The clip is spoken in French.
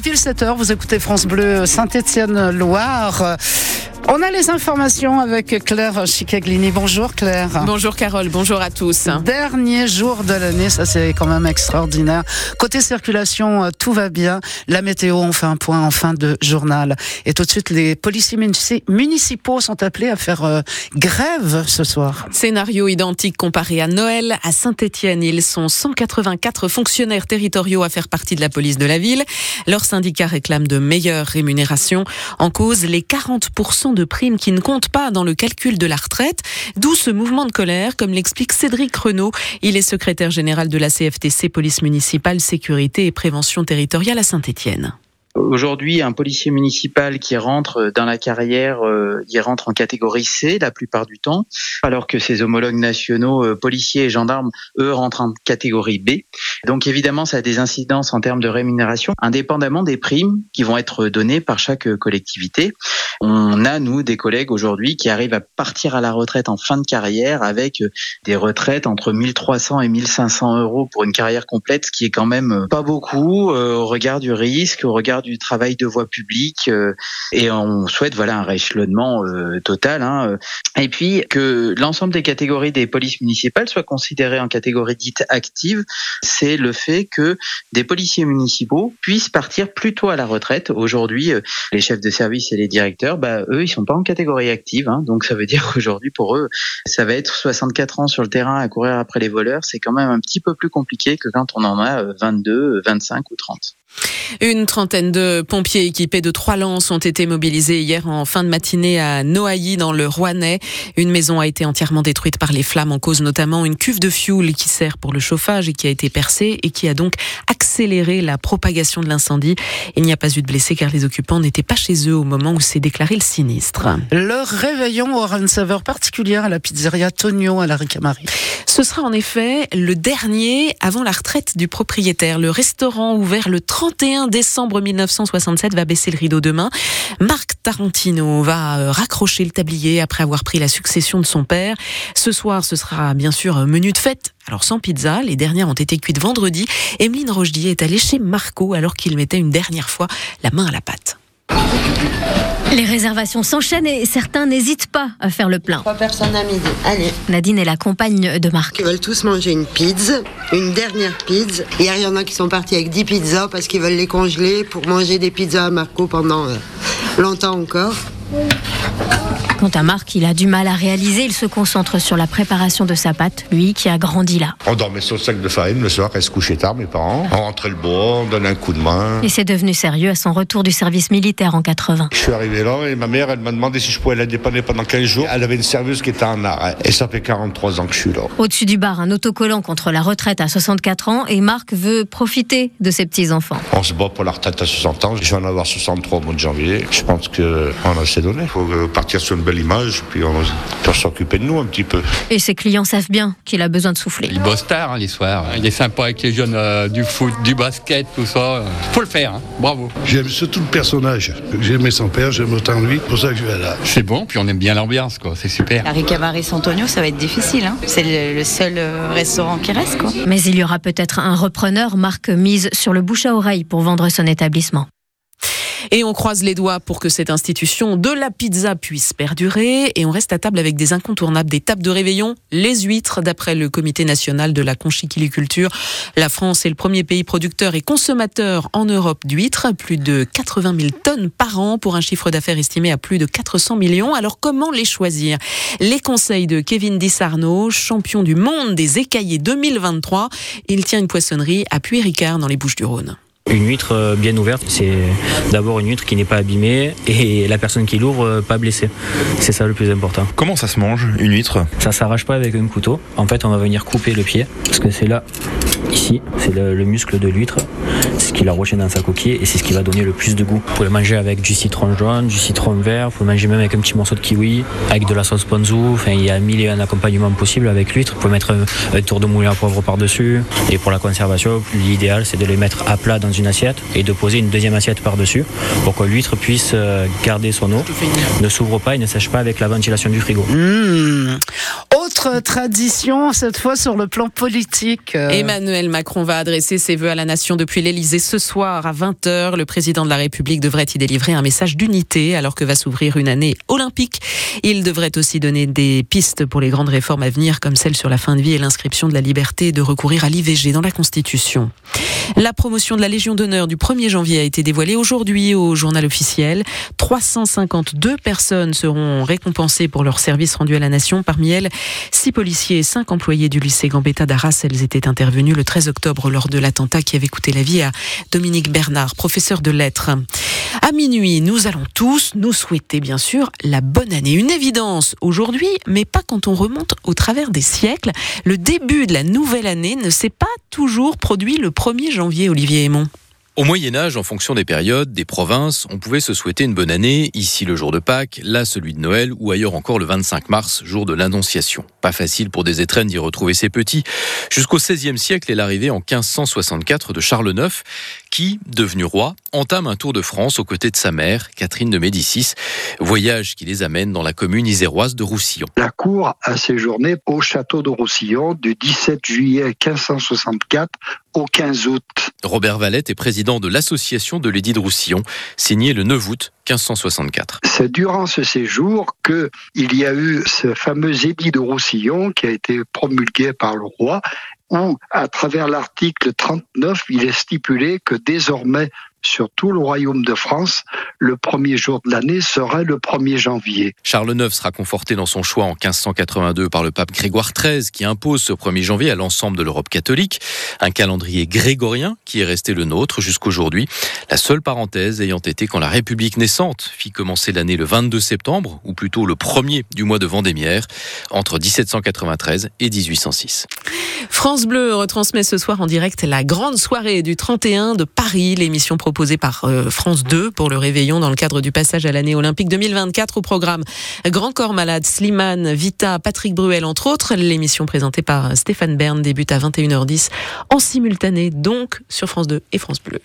Est pile 7 heures, vous écoutez France Bleu Saint-Étienne-Loire. On a les informations avec Claire Chicaglini. Bonjour Claire. Bonjour Carole, bonjour à tous. Dernier jour de l'année, ça c'est quand même extraordinaire. Côté circulation, euh, tout va bien. La météo, on fait un point en fin de journal. Et tout de suite, les policiers municipaux sont appelés à faire euh, grève ce soir. Scénario identique comparé à Noël. À Saint-Étienne, ils sont 184 fonctionnaires territoriaux à faire partie de la police de la ville. Leur syndicat réclame de meilleures rémunérations. En cause, les 40% de de primes qui ne comptent pas dans le calcul de la retraite, d'où ce mouvement de colère, comme l'explique Cédric Renaud. Il est secrétaire général de la CFTC, Police municipale, sécurité et prévention territoriale à Saint-Étienne. Aujourd'hui, un policier municipal qui rentre dans la carrière, euh, il rentre en catégorie C la plupart du temps, alors que ses homologues nationaux, euh, policiers et gendarmes, eux, rentrent en catégorie B. Donc évidemment, ça a des incidences en termes de rémunération, indépendamment des primes qui vont être données par chaque collectivité. On a, nous, des collègues aujourd'hui qui arrivent à partir à la retraite en fin de carrière avec des retraites entre 1300 et 1500 euros pour une carrière complète, ce qui est quand même pas beaucoup euh, au regard du risque, au regard du travail de voie publique euh, et on souhaite voilà un rééchelonnement euh, total. Hein, et puis que l'ensemble des catégories des polices municipales soient considérées en catégorie dite active, c'est le fait que des policiers municipaux puissent partir plus tôt à la retraite. Aujourd'hui, euh, les chefs de service et les directeurs, bah, eux, ils sont pas en catégorie active. Hein, donc ça veut dire qu'aujourd'hui, pour eux, ça va être 64 ans sur le terrain à courir après les voleurs. C'est quand même un petit peu plus compliqué que quand on en a 22, 25 ou 30. Une trentaine de pompiers équipés de trois lances ont été mobilisés hier en fin de matinée à Noailly dans le Rouennais. Une maison a été entièrement détruite par les flammes en cause notamment une cuve de fioul qui sert pour le chauffage et qui a été percée et qui a donc accéléré la propagation de l'incendie. Il n'y a pas eu de blessés car les occupants n'étaient pas chez eux au moment où s'est déclaré le sinistre. Le réveillon aura une saveur particulière à la pizzeria Tonio à la Ricamari. Ce sera en effet le dernier avant la retraite du propriétaire. Le restaurant ouvert le 31 décembre 1967 va baisser le rideau demain. Marc Tarantino va euh, raccrocher le tablier après avoir pris la succession de son père. Ce soir, ce sera bien sûr menu de fête. Alors sans pizza, les dernières ont été cuites vendredi. Emeline Rochdier est allée chez Marco alors qu'il mettait une dernière fois la main à la pâte. Les réservations s'enchaînent et certains n'hésitent pas à faire le plein. Trois personnes à midi. Allez. Nadine est la compagne de Marc. Ils veulent tous manger une pizza, une dernière pizza. Hier, il y en a qui sont partis avec 10 pizzas parce qu'ils veulent les congeler pour manger des pizzas à Marco pendant euh, longtemps encore. Quant à Marc, il a du mal à réaliser. Il se concentre sur la préparation de sa pâte, lui qui a grandi là. On dormait sur le sac de farine le soir, elle se couchait tard, mes parents. On rentrait le bois, on donnait un coup de main. Et c'est devenu sérieux à son retour du service militaire en 80. Je suis arrivé là et ma mère, elle m'a demandé si je pouvais la dépanner pendant 15 jours. Elle avait une serveuse qui était en arrêt. Et ça fait 43 ans que je suis là. Au-dessus du bar, un autocollant contre la retraite à 64 ans et Marc veut profiter de ses petits-enfants. On se bat pour la retraite à 60 ans. Je vais en avoir 63 au mois de janvier. Je pense qu'on a assez donné. Il faut partir sur une belle image, puis on peut s'occuper de nous un petit peu. Et ses clients savent bien qu'il a besoin de souffler. Il bosse tard hein, les soirs. Il est sympa avec les jeunes euh, du foot, du basket, tout ça. Faut le faire, hein. bravo. J'aime surtout le personnage. J'aimais son père, j'aime autant lui, pour ça que je vais là. C'est bon, puis on aime bien l'ambiance, quoi. C'est super. Harry Ricamari Santonio, ça va être difficile. Hein. C'est le, seul euh, restaurant qui reste, quoi. Mais il y aura peut-être un repreneur. Marc mise sur le bouche à oreille pour vendre son établissement. Et on croise les doigts pour que cette institution de la pizza puisse perdurer. Et on reste à table avec des incontournables, des tables de réveillon, les huîtres, d'après le Comité national de la conchiquiliculture. La France est le premier pays producteur et consommateur en Europe d'huîtres, plus de 80 000 tonnes par an pour un chiffre d'affaires estimé à plus de 400 millions. Alors comment les choisir? Les conseils de Kevin Dissarno, champion du monde des écaillés 2023. Il tient une poissonnerie à Puy-Ricard dans les Bouches-du-Rhône. Une huître euh, bien ouverte, c'est d'abord une huître qui n'est pas abîmée et la personne qui l'ouvre euh, pas blessée. C'est ça le plus important. Comment ça se mange une huître? Ça s'arrache pas avec un couteau. En fait, on va venir couper le pied parce que c'est là, ici, c'est le, muscle de l'huître, c'est ce qui l'a roché dans sa coquille et c'est ce qui va donner le plus de goût. Vous pouvez le manger avec du citron jaune, du citron vert, vous pouvez le manger même avec un petit morceau de kiwi, avec de la sauce ponzu. Enfin, il y a mille et un accompagnements possibles avec l'huître. Vous pouvez mettre un, tour de moulin à poivre par-dessus. Et pour la conservation, l'idéal c'est de les mettre à plat dans une assiette et de poser une deuxième assiette par-dessus pour que l'huître puisse euh, garder son eau, ne s'ouvre pas et ne sèche pas avec la ventilation du frigo. Mmh. Autre tradition, cette fois sur le plan politique. Euh. Emmanuel Macron va adresser ses vœux à la nation depuis l'Elysée ce soir à 20h. Le président de la République devrait y délivrer un message d'unité alors que va s'ouvrir une année olympique. Il devrait aussi donner des pistes pour les grandes réformes à venir comme celle sur la fin de vie et l'inscription de la liberté de recourir à l'IVG dans la Constitution. La promotion de la Légion d'honneur du 1er janvier a été dévoilée aujourd'hui au journal officiel. 352 personnes seront récompensées pour leur service rendu à la nation. Parmi elles, 6 policiers et 5 employés du lycée Gambetta d'Arras. Elles étaient intervenues le 13 octobre lors de l'attentat qui avait coûté la vie à Dominique Bernard, professeur de lettres. À minuit, nous allons tous nous souhaiter bien sûr la bonne année. Une évidence aujourd'hui, mais pas quand on remonte au travers des siècles. Le début de la nouvelle année ne s'est pas toujours produit le 1er janvier, Olivier Aymon. Au Moyen Âge, en fonction des périodes, des provinces, on pouvait se souhaiter une bonne année, ici le jour de Pâques, là celui de Noël, ou ailleurs encore le 25 mars, jour de l'Annonciation. Pas facile pour des étrennes d'y retrouver ses petits. Jusqu'au XVIe siècle et l'arrivée en 1564 de Charles IX, qui, devenu roi, entame un tour de France aux côtés de sa mère, Catherine de Médicis, voyage qui les amène dans la commune iséroise de Roussillon. La cour a séjourné au château de Roussillon du 17 juillet 1564 au 15 août. Robert Valette est président de l'association de l'édit de Roussillon, signé le 9 août 1564. C'est durant ce séjour que il y a eu ce fameux édit de Roussillon qui a été promulgué par le roi où, à travers l'article 39, il est stipulé que désormais, sur tout le royaume de France, le premier jour de l'année serait le 1er janvier. Charles IX sera conforté dans son choix en 1582 par le pape Grégoire XIII qui impose ce 1er janvier à l'ensemble de l'Europe catholique, un calendrier grégorien qui est resté le nôtre jusqu'aujourd'hui, la seule parenthèse ayant été quand la République naissante fit commencer l'année le 22 septembre, ou plutôt le 1er du mois de Vendémiaire, entre 1793 et 1806. France Bleu retransmet ce soir en direct la grande soirée du 31 de Paris, l'émission proposée par euh, France 2 pour le réveillon dans le cadre du passage à l'année olympique 2024 au programme Grand Corps Malade, Slimane, Vita, Patrick Bruel entre autres. L'émission présentée par Stéphane Bern débute à 21h10 en simultané donc sur France 2 et France Bleu.